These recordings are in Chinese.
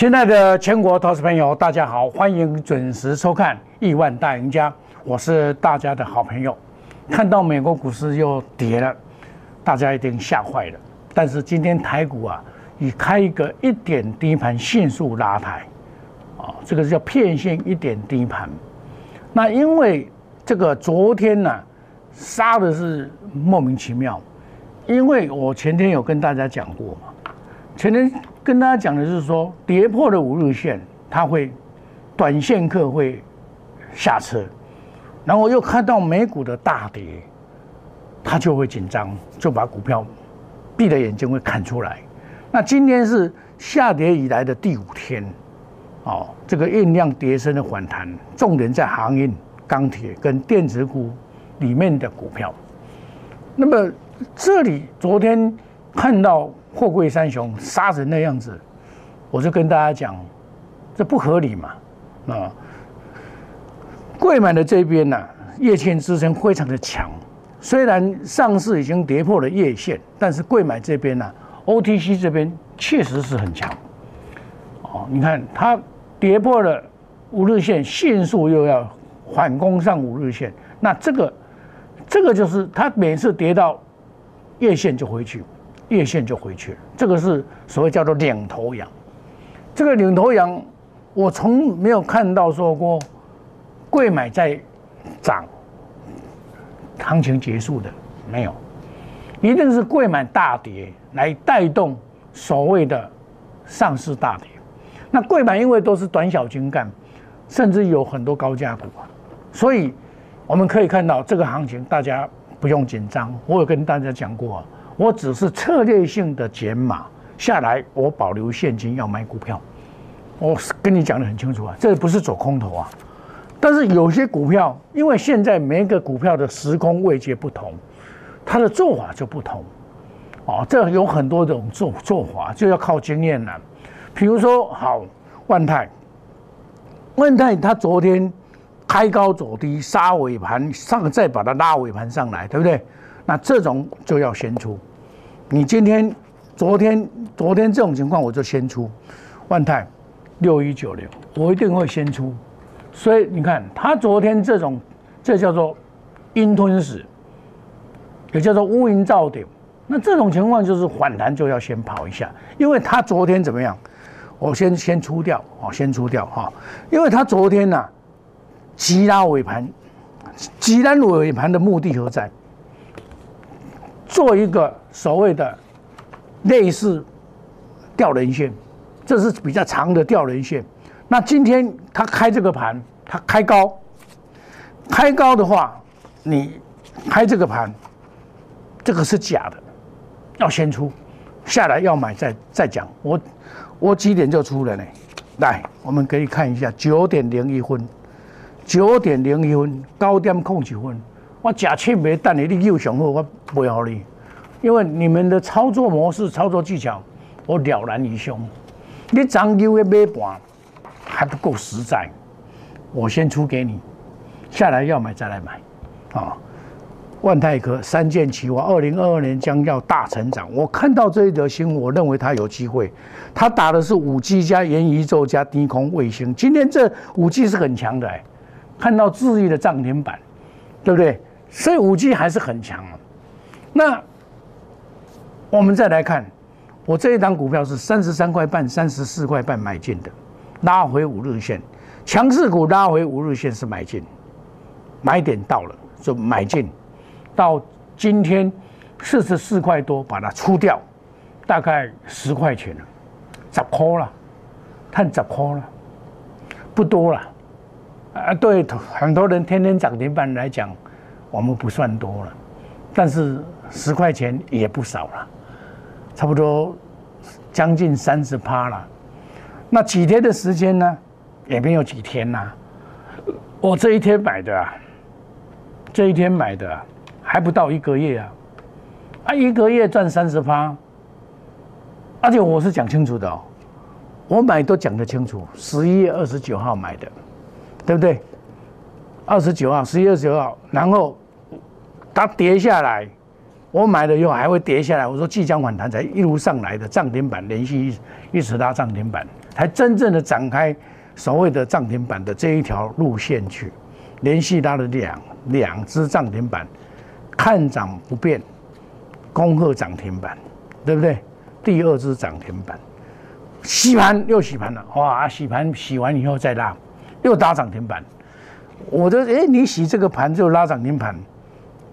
亲爱的全国投资朋友，大家好，欢迎准时收看《亿万大赢家》，我是大家的好朋友。看到美国股市又跌了，大家一定吓坏了。但是今天台股啊，以开一个一点低盘迅速拉抬，啊，这个叫骗线一点低盘。那因为这个昨天呢，杀的是莫名其妙，因为我前天有跟大家讲过嘛，前天。跟大家讲的是说，跌破了五日线，它会短线客会下车，然后又看到美股的大跌，他就会紧张，就把股票闭着眼睛会看出来。那今天是下跌以来的第五天，哦，这个酝酿跌升的反弹，重点在航运、钢铁跟电子股里面的股票。那么这里昨天看到。货柜三雄杀成那样子，我就跟大家讲，这不合理嘛？啊，贵买的这边呢，叶线支撑非常的强，虽然上市已经跌破了叶线，但是贵买这边呢，OTC 这边确实是很强。哦，你看它跌破了五日线，迅速又要反攻上五日线，那这个这个就是它每次跌到月线就回去。月线就回去了，这个是所谓叫做领头羊。这个领头羊，我从没有看到说过贵买在涨，行情结束的没有，一定是贵买大跌来带动所谓的上市大跌。那贵买因为都是短小精干，甚至有很多高价股啊，所以我们可以看到这个行情，大家不用紧张。我有跟大家讲过。我只是策略性的减码下来，我保留现金要买股票。我跟你讲的很清楚啊，这不是走空头啊。但是有些股票，因为现在每一个股票的时空位阶不同，它的做法就不同。哦，这有很多种做做法，就要靠经验了。比如说，好，万泰，万泰它昨天开高走低，杀尾盘上，再把它拉尾盘上来，对不对？那这种就要先出。你今天、昨天、昨天这种情况，我就先出万泰六一九零，我一定会先出。所以你看，他昨天这种，这叫做阴吞噬，也叫做乌云罩顶。那这种情况就是反弹就要先跑一下，因为他昨天怎么样？我先先出掉，哦，先出掉哈，因为他昨天呢急拉尾盘，急拉尾盘的目的何在？做一个所谓的类似吊人线，这是比较长的吊人线。那今天它开这个盘，它开高，开高的话，你开这个盘，这个是假的，要先出，下来要买再再讲。我我几点就出了呢？来，我们可以看一下，九点零一分，九点零一分，高点控几分。我假切没等你，你又上好，我不要你，因为你们的操作模式、操作技巧，我了然于胸。你涨牛的买盘还不够实在，我先出给你，下来要买再来买。啊，万泰科三箭齐发，二零二二年将要大成长。我看到这一则新闻，我认为它有机会。它打的是五 G 加元宇宙加低空卫星。今天这五 G 是很强的，看到智毅的涨停板，对不对？所以五 G 还是很强啊。那我们再来看，我这一档股票是三十三块半、三十四块半买进的，拉回五日线，强势股拉回五日线是买进，买点到了就买进，到今天四十四块多把它出掉，大概十块钱了，十块了，看十块了，不多了啊。对很多人天天涨停板来讲。我们不算多了，但是十块钱也不少了，差不多将近三十趴了。那几天的时间呢？也没有几天呐。我这一天买的，啊，这一天买的还不到一个月啊，啊，一个月赚三十趴，而且我是讲清楚的哦，我买都讲得清楚，十一月二十九号买的，对不对？二十九号，十一月二十九号，然后它跌下来，我买了以后还会跌下来，我说即将反弹才一路上来的涨停板，连续一一直拉涨停板，才真正的展开所谓的涨停板的这一条路线去，连续拉了两两只涨停板，看涨不变，恭贺涨停板，对不对？第二只涨停板，洗盘又洗盘了，哇！洗盘洗完以后再拉，又打涨停板。我就哎，你洗这个盘就拉涨停板，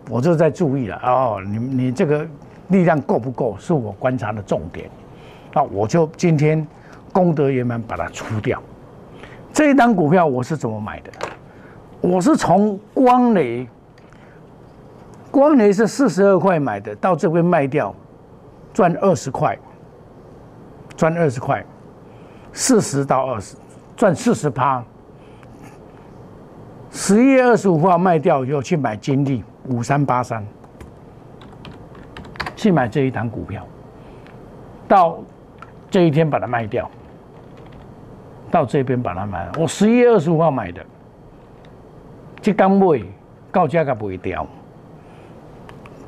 我就在注意了哦。你你这个力量够不够，是我观察的重点。那我就今天功德圆满把它出掉。这一单股票我是怎么买的？我是从光雷，光雷是四十二块买的，到这边卖掉。赚二十块，赚二十块，四十到二十，赚四十趴。十一月二十五号卖掉以后，去买金利五三八三，去买这一档股票，到这一天把它卖掉，到这边把它卖。我十一月二十五号买的，这刚卖，到价格不会掉。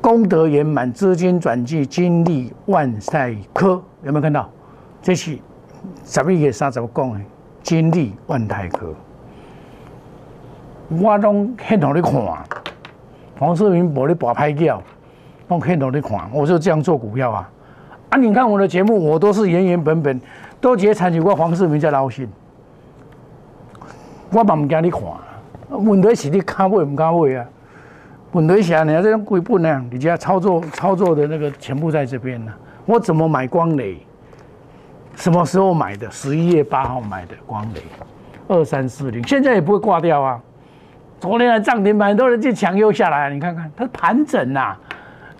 功德圆满，资金转寄金利万赛科，有没有看到？这是十一月三十么讲？金利万泰科，我拢很努力看。黄世明无咧把拍叫，拢很努力看。我就这样做股票啊！啊，你看我的节目，我都是原原本本，都直接参与过黄世明在捞心。我嘛唔惊你看，问题是你敢买唔敢买啊？本雷侠，你要这样归不呢？你家操作操作的那个全部在这边呢。我怎么买光雷？什么时候买的？十一月八号买的光雷，二三四零，现在也不会挂掉啊。昨天的涨停板，很多人去抢又下来，你看看它盘整呐，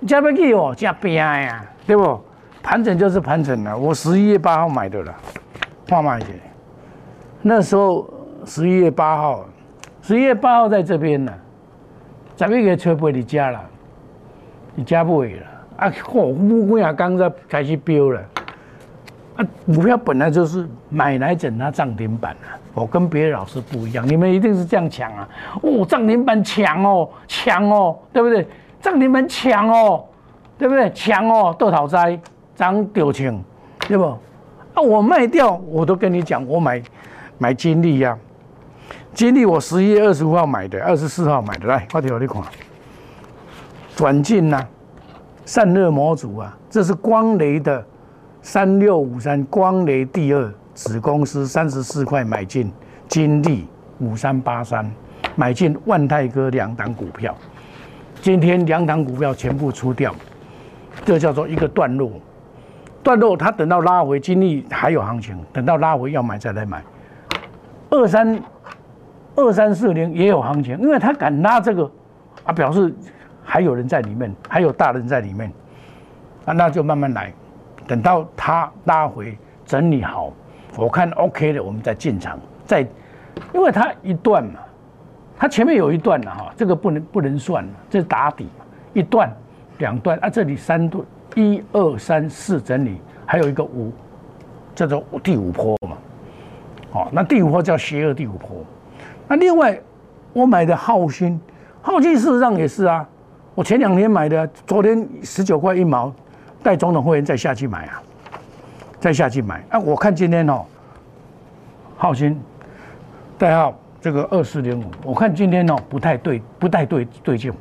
加不给哦，加边呀，对不？盘整就是盘整了。我十一月八号买的了，放慢一点。那时候十一月八号，十一月八号在这边呢。十一月初八你加了，你加不回了啊！嚯，乌龟啊，刚在开始飙了啊！股票本来就是买来整它涨停板啊！我跟别的老师不一样，你们一定是这样抢啊！哦，涨停板抢哦，抢哦，对不对？涨停板抢哦，对不对？抢哦，豆讨灾涨丢钱，对不？啊，我卖掉，我都跟你讲，我买买金利呀。金利我十一月二十五号买的，二十四号买的，来，快点我你看，转进呐，散热模组啊，这是光雷的三六五三，光雷第二子公司三十四块买进，金利五三八三买进万泰哥两档股票，今天两档股票全部出掉，这叫做一个段落，段落它等到拉回金利还有行情，等到拉回要买再来买，二三。二三四零也有行情，因为他敢拉这个，啊，表示还有人在里面，还有大人在里面，啊，那就慢慢来，等到他拉回整理好，我看 OK 的，我们再进场，再，因为它一段嘛，它前面有一段了哈，这个不能不能算，这是打底嘛，一段两段啊，这里三段，一二三四整理，还有一个五，叫做第五坡嘛，哦，那第五坡叫邪恶第五坡。那另外，我买的浩鑫，浩鑫事实上也是啊。我前两天买的，昨天十九块一毛，带总统会员再下去买啊，再下去买。啊，我看今天哦，浩鑫代号这个二四零五，我看今天哦不太对，不太对对劲。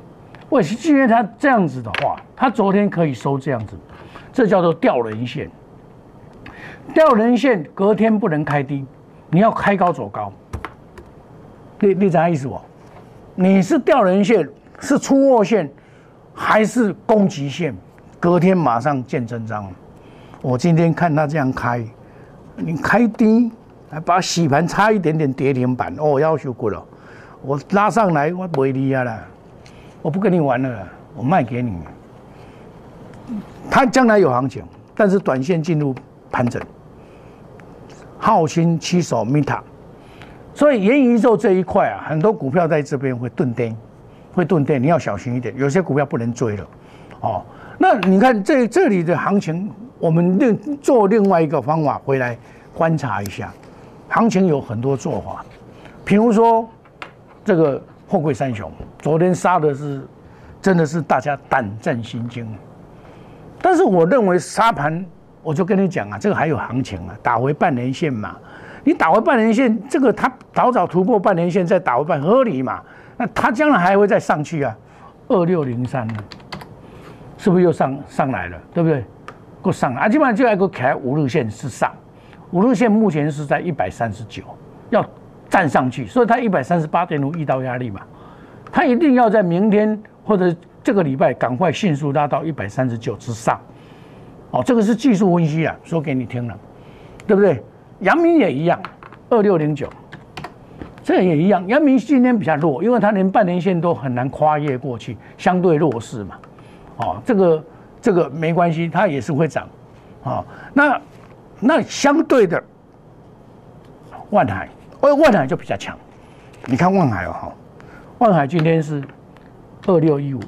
为什么？今天他这样子的话，他昨天可以收这样子，这叫做吊人线。吊人线隔天不能开低，你要开高走高。你你啥意思哦？你是吊人线，是出货线，还是攻击线？隔天马上见真章。我今天看他这样开，你开低，还把洗盘差一点点跌停板，哦，要求过了。我拉上来，我不会离啊了，我不跟你玩了，我卖给你。他将来有行情，但是短线进入盘整。浩鑫七手 Meta。所以元宇宙这一块啊，很多股票在这边会钝跌，会钝跌，你要小心一点。有些股票不能追了，哦。那你看这这里的行情，我们另做另外一个方法回来观察一下，行情有很多做法。比如说这个货柜三雄，昨天杀的是真的是大家胆战心惊。但是我认为沙盘，我就跟你讲啊，这个还有行情啊，打回半年线嘛。你打回半年线，这个它早早突破半年线，再打回半合理嘛？那它将来还会再上去啊？二六零三，是不是又上上来了？对不对？够上啊！基本上就要个开五日线是上，五日线目前是在一百三十九，要站上去，所以它一百三十八点五遇到压力嘛，它一定要在明天或者这个礼拜赶快迅速拉到一百三十九之上。哦，这个是技术分析啊，说给你听了，对不对？阳明也一样，二六零九，这也一样。阳明今天比较弱，因为它连半年线都很难跨越过去，相对弱势嘛。哦，这个。这个没关系，它也是会涨，啊，那那相对的，万海，哦，万海就比较强。你看万海哦，哈，万海今天是二六一五，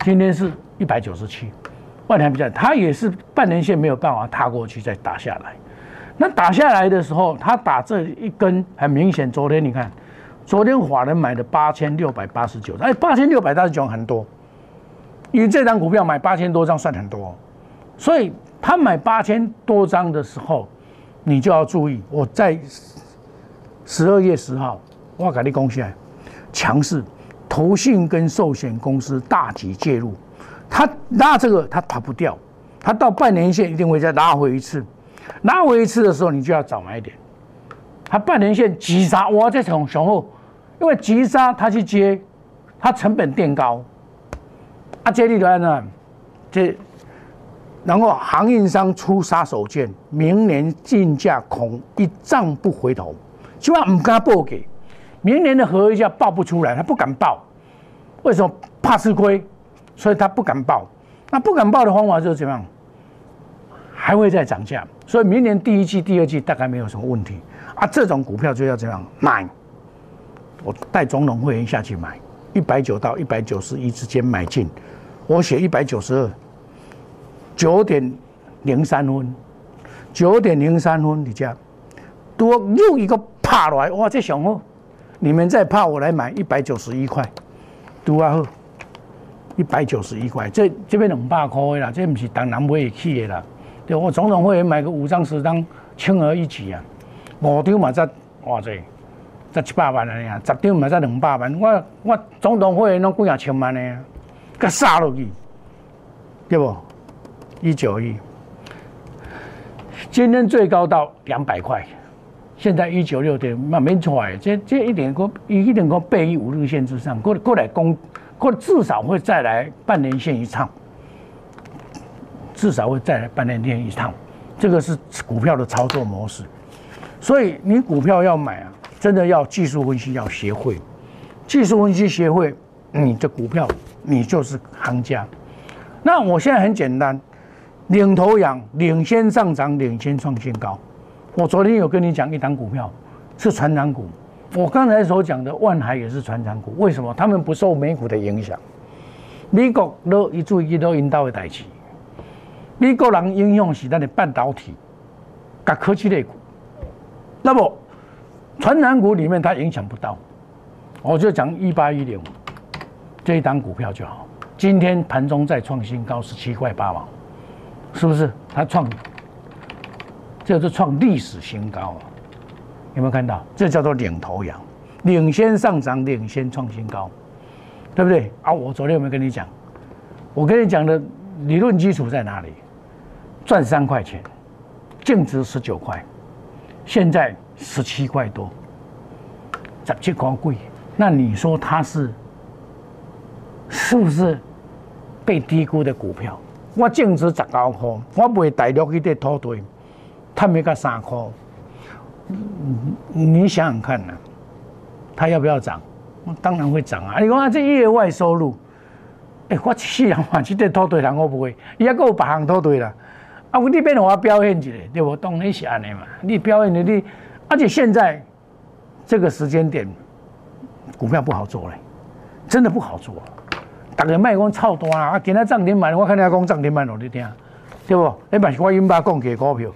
今天是一百九十七，万海比较，它也是半年线没有办法踏过去再打下来。那打下来的时候，它打这一根很明显，昨天你看，昨天华人买的八千六百八十九，哎，八千六百八十九很多。因为这张股票买八千多张算很多，所以他买八千多张的时候，你就要注意。我在十二月十号，我给你贡献强势，投信跟寿险公司大举介入，他拉这个他逃不掉，他到半年线一定会再拉回一次，拉回一次的时候你就要早买点。他半年线急杀，我这种雄厚，因为急杀他去接，他成本垫高。啊，这里头呢，这然后航运商出杀手锏，明年进价恐一涨不回头，希望唔敢报给，明年的合约价报不出来，他不敢报，为什么？怕吃亏，所以他不敢报。那不敢报的方法就是怎么样？还会再涨价，所以明年第一季、第二季大概没有什么问题。啊，这种股票就要这样买，我带总统会员下去买。一百九到一百九十一之间买进，我写一百九十二，九点零三分，九点零三分，你家多又一个爬来，哇，这上好，你们再怕我来买一百九十一块，多啊好，一百九十一块，这这边两百块的啦，这不是当然买得起的啦，对我总统会买个五张十张，轻而易举啊，五张嘛才哇这。七百万啊！呀，十张嘛才两百万。我我总统会员拢几啊千万呢，给杀落去，对不？一九一，今天最高到两百块，现在一九六点慢慢出来，这这一点过一点过背五日线之上，过过来攻，过至少会再来半年线一趟，至少会再来半年线一趟。这个是股票的操作模式，所以你股票要买啊。真的要技术分析要学会，技术分析学会，你的股票你就是行家。那我现在很简单，领头羊领先上涨，领先创新高。我昨天有跟你讲一档股票是船长股，我刚才所讲的万海也是船长股。为什么？他们不受美股的影响。美国都一注意都引导的代志，美国人应用是咱的半导体、甲科技类股，那么。传染股里面它影响不到，我就讲一八一零这一档股票就好。今天盘中再创新高十七块八毛，是不是？它创，这是创历史新高啊！有没有看到？这叫做领头羊，领先上涨，领先创新高，对不对？啊，我昨天有没有跟你讲？我跟你讲的理论基础在哪里？赚三块钱，净值十九块，现在。十七块多，十七块贵，那你说它是是不是被低估的股票？我净值十九块，我卖大陆去的土堆，他没个三块，你想想看呐，它要不要涨？当然会涨啊！你讲这业外收入，哎，我世人话这块土堆人我不会，伊还有别行土堆啦。啊，你变我表现一下，对不？当然是安尼嘛，你表现的你。而且现在这个时间点，股票不好做嘞，真的不好做。大家卖讲操多啊，今天涨停板，我看你讲涨停板，我你听，对不？你把我英巴讲给股票，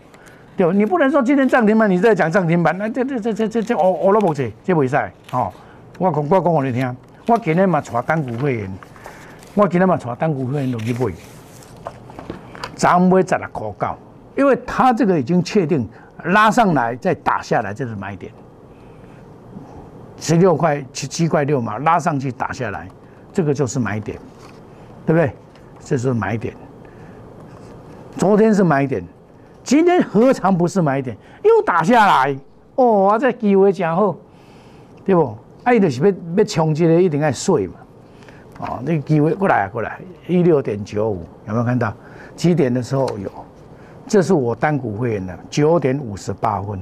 对不？你不能说今天涨停板，你在讲涨停板，那这这这这这这我我都不这这袂使哦。我讲我讲我你听，我今天嘛带干股会员，我今天嘛带单股会员落去买，咱买十六块九，因为他这个已经确定拉上来再打下来，这是买点。十六块七七块六嘛，拉上去打下来，这个就是买点，对不对？这是买点。昨天是买点，今天何尝不是买点？又打下来，哦，这机会真好，对不？啊，伊就是要要冲击的，一定要碎嘛。哦，那个机会过来过来，一六点九五有没有看到？几点的时候有？这是我单股会员的九点五十八分，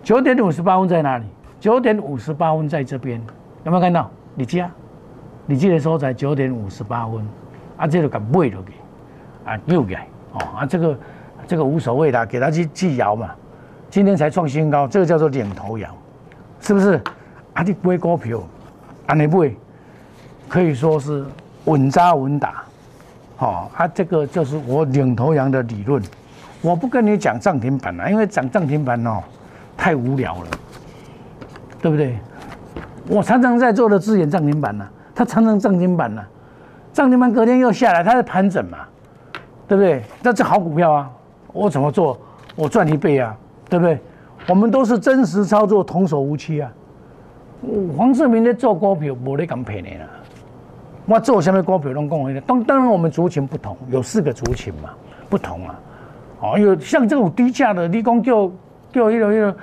九点五十八分在哪里？九点五十八分在这边，有没有看到？你家，你记得说在九点五十八分，啊，这个给买落去，啊，又改，哦，啊，这个这个无所谓的，给他去去摇嘛。今天才创新高，这个叫做领头羊，是不是？啊，你买股票，啊，你不会？可以说是稳扎稳打，好，啊，这个就是我领头羊的理论。我不跟你讲涨停板了，因为讲涨停板哦，太无聊了，对不对？我常常在做的字眼涨停板呢，它常常涨停板呢，涨停板隔天又下来，它是盘整嘛，对不对？那这好股票啊，我怎么做？我赚一倍啊，对不对？我们都是真实操作，童叟无欺啊。黄世明在做股票，无咧咁骗你啊。我做下面股票拢讲一个，当当然我们族群不同，有四个族群嘛，不同啊。哦，有像这种低价的，你讲叫叫迄落迄落，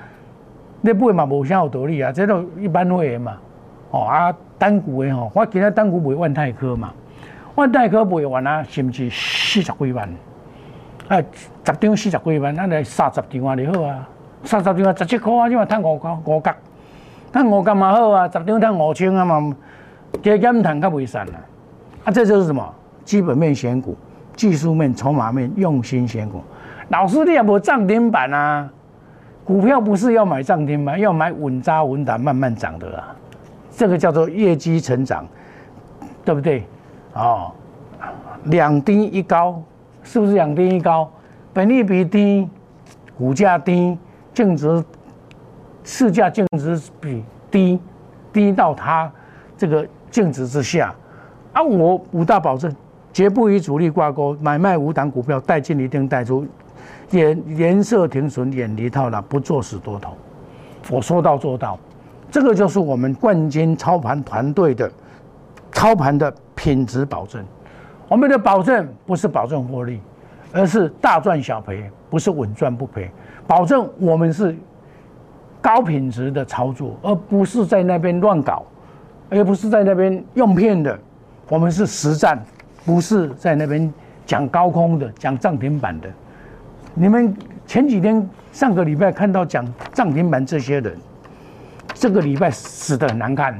你买嘛无啥有道理啊，这都一般会的嘛。哦啊，单股的吼，我今日单股买万泰科嘛，万泰科买完啊，是毋是四十几万？啊，十张四十几万，咱来三十张啊就好啊，三十张啊十七块啊，即嘛赚五角五角，赚五角嘛好啊，十张赚五千啊嘛。加减谈较袂散啦，啊，这就是什么？基本面选股、技术面、筹码面用心选股。老师，你也无涨停板啊？股票不是要买涨停板，要买稳扎稳打、慢慢涨的啦。这个叫做业绩成长，对不对？哦，两低一高，是不是两低一高？本利比低，股价低，净值市价净值比低，低到它这个。净值之下，啊，我五大保证，绝不与主力挂钩，买卖五档股票，带进一定带出，颜颜色停损，远离套牢，不做死多头。我说到做到，这个就是我们冠军操盘团队的操盘的品质保证。我们的保证不是保证获利，而是大赚小赔，不是稳赚不赔。保证我们是高品质的操作，而不是在那边乱搞。而不是在那边用骗的，我们是实战，不是在那边讲高空的、讲涨停板的。你们前几天、上个礼拜看到讲涨停板这些人，这个礼拜死的很难看。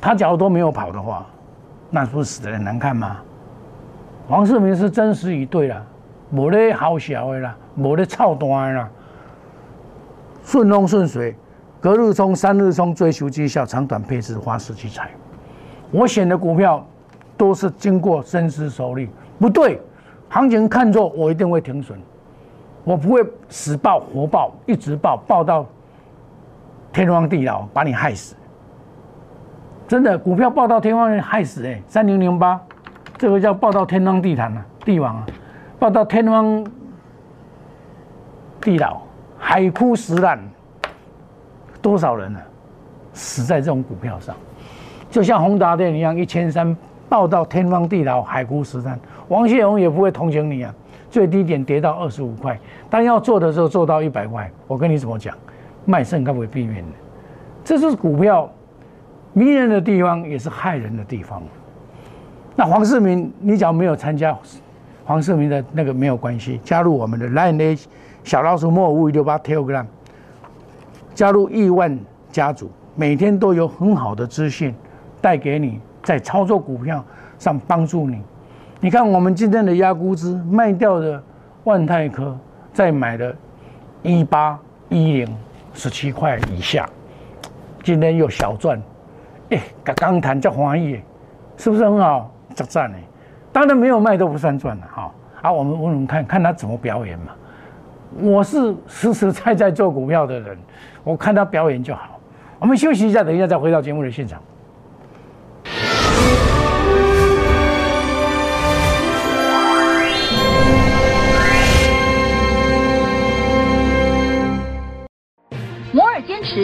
他假如都没有跑的话，那不是死的很难看吗？黄世明是真实以对了，无咧好小的啦，无咧操蛋啦，顺风顺水。隔日冲、三日冲，追求绩效，长短配置，花式去采。我选的股票都是经过深思熟虑，不对，行情看错，我一定会停损。我不会死抱活抱，一直抱抱到天荒地老，把你害死。真的，股票抱到天荒地害死哎！三零零八，这个叫抱到天荒地毯啊，帝王啊，抱到天荒地老，海枯石烂。多少人呢？死在这种股票上，就像宏达电一样，一千三爆到天荒地老、海枯石烂，王谢荣也不会同情你啊。最低点跌到二十五块，当要做的时候做到一百块，我跟你怎么讲？卖肾该不会避免的？这是股票迷人的地方，也是害人的地方。那黄世明，你只要没有参加黄世明的那个没有关系，加入我们的 Line A 小老鼠莫五五六八 Telegram。加入亿万家族，每天都有很好的资讯带给你，在操作股票上帮助你。你看，我们今天的压估值卖掉的万泰科，再买的一八一零十七块以下，今天又小赚，哎，刚刚谈叫欢喜，是不是很好？这赞呢？当然没有卖都不算赚了哈。好，我们问问看看他怎么表演嘛。我是实实在在做股票的人。我看他表演就好。我们休息一下，等一下再回到节目的现场。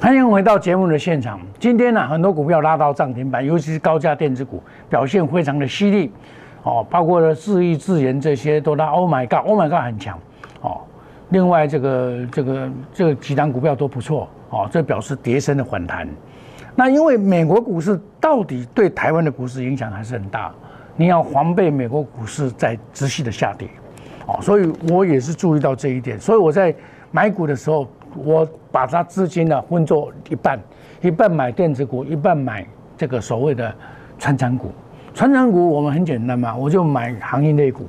欢迎回到节目的现场。今天呢，很多股票拉到涨停板，尤其是高价电子股表现非常的犀利，哦，包括了智毅、智研这些都拉。Oh my god，Oh my god，很强，哦。另外，这个这个这几档股票都不错，哦，这表示跌升的反弹。那因为美国股市到底对台湾的股市影响还是很大，你要防备美国股市在持续的下跌，哦，所以我也是注意到这一点。所以我在买股的时候。我把它资金呢分作一半，一半买电子股，一半买这个所谓的传产股。传产股我们很简单嘛，我就买行业类股，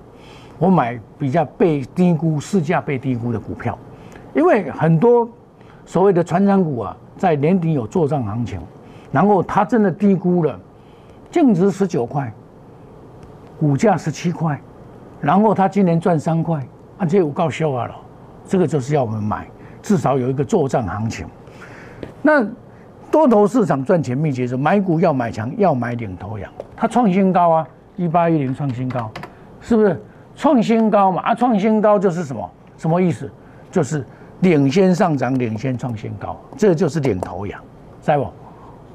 我买比较被低估、市价被低估的股票。因为很多所谓的传产股啊，在年底有做账行情，然后它真的低估了，净值十九块，股价十七块，然后它今年赚三块，啊，这我告笑啊了，这个就是要我们买。至少有一个作战行情。那多头市场赚钱秘诀是买股要买强，要买领头羊。它创新高啊，一八一零创新高，是不是创新高嘛？啊，创新高就是什么？什么意思？就是领先上涨，领先创新高，这就是领头羊，在不？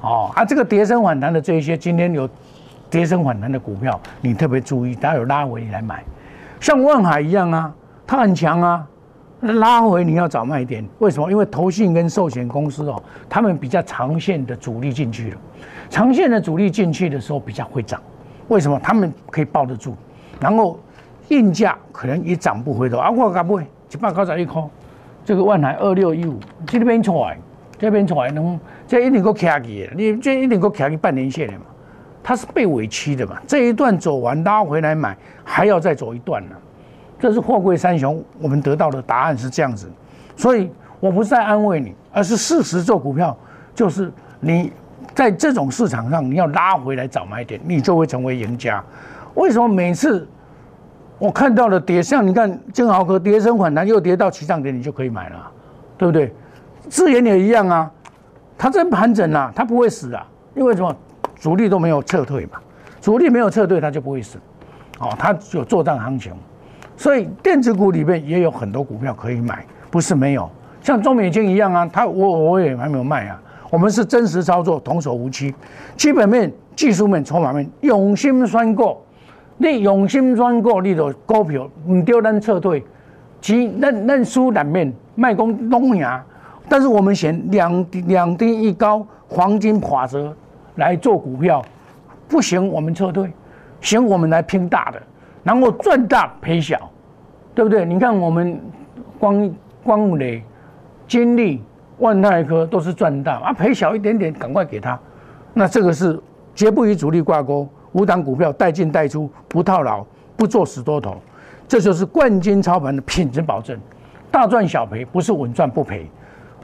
哦啊，这个跌升反弹的这一些，今天有跌升反弹的股票，你特别注意，它有拉回来买，像万海一样啊，它很强啊。拉回你要找卖点，为什么？因为投信跟寿险公司哦，他们比较长线的主力进去了，长线的主力进去的时候比较会涨，为什么？他们可以抱得住，然后硬价可能也涨不回头啊！我敢不会一百高十一块，这个万海二六一五这边出来，这边出来能这一定够卡起的，你这一定够卡起半年线的嘛？它是被委屈的嘛？这一段走完拉回来买，还要再走一段呢。这是货柜三雄，我们得到的答案是这样子，所以我不是在安慰你，而是事实做股票，就是你在这种市场上，你要拉回来找买点，你就会成为赢家。为什么每次我看到了跌，像你看金豪科跌升反弹又跌到起涨点，你就可以买了，对不对？智研也一样啊，它在盘整啊，它不会死啊，因为什么？主力都没有撤退嘛，主力没有撤退，它就不会死。哦，它有做账行情。所以电子股里面也有很多股票可以买，不是没有，像中美金一样啊，它我我也还没有卖啊。我们是真实操作，童叟无欺，基本面、技术面、筹码面用心算过，你用心算过，你的股票唔丢咱撤退，其认认输两面卖公东牙，但是我们选两两低一高黄金法则来做股票，不行我们撤退，行我们来拼大的。然后赚大赔小，对不对？你看我们光光武磊、金利、万泰科都是赚大啊，赔小一点点，赶快给他。那这个是绝不与主力挂钩，五档股票带进带出，不套牢，不做死多头，这就是冠军操盘的品质保证，大赚小赔，不是稳赚不赔。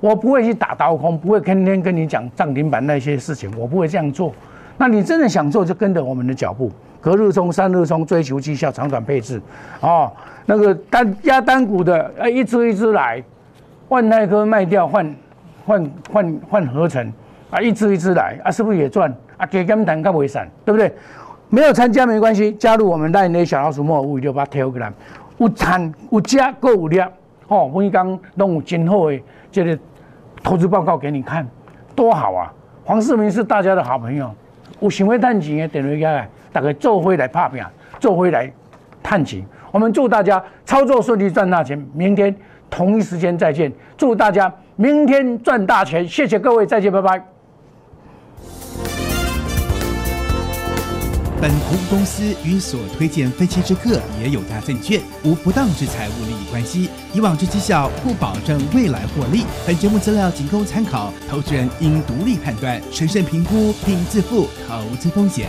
我不会去打刀空，不会天天跟你讲涨停板那些事情，我不会这样做。那你真的想做，就跟着我们的脚步。隔日冲、三日冲，追求绩效、长短配置，哦，那个单压单股的，哎，一支一支来，万泰科卖掉换换换换合成，啊，一支一支来，啊，是不是也赚？啊，给他们谈个尾散，对不对？没有参加没关系，加入我们带那小老鼠莫五六八 Telegram，有参有加够有量，哦，每刚弄有今后的这个投资报告给你看，多好啊！黄世明是大家的好朋友，有想要赚钱的电话下来。大概做回来拍片，做回来探钱。我们祝大家操作顺利，赚大钱。明天同一时间再见。祝大家明天赚大钱！谢谢各位，再见，拜拜。本投资公司与所推荐分期之客也有大证券无不当之财务利益关系。以往之绩效不保证未来获利。本节目资料仅供参考，投资人应独立判断、审慎评估并自负投资风险。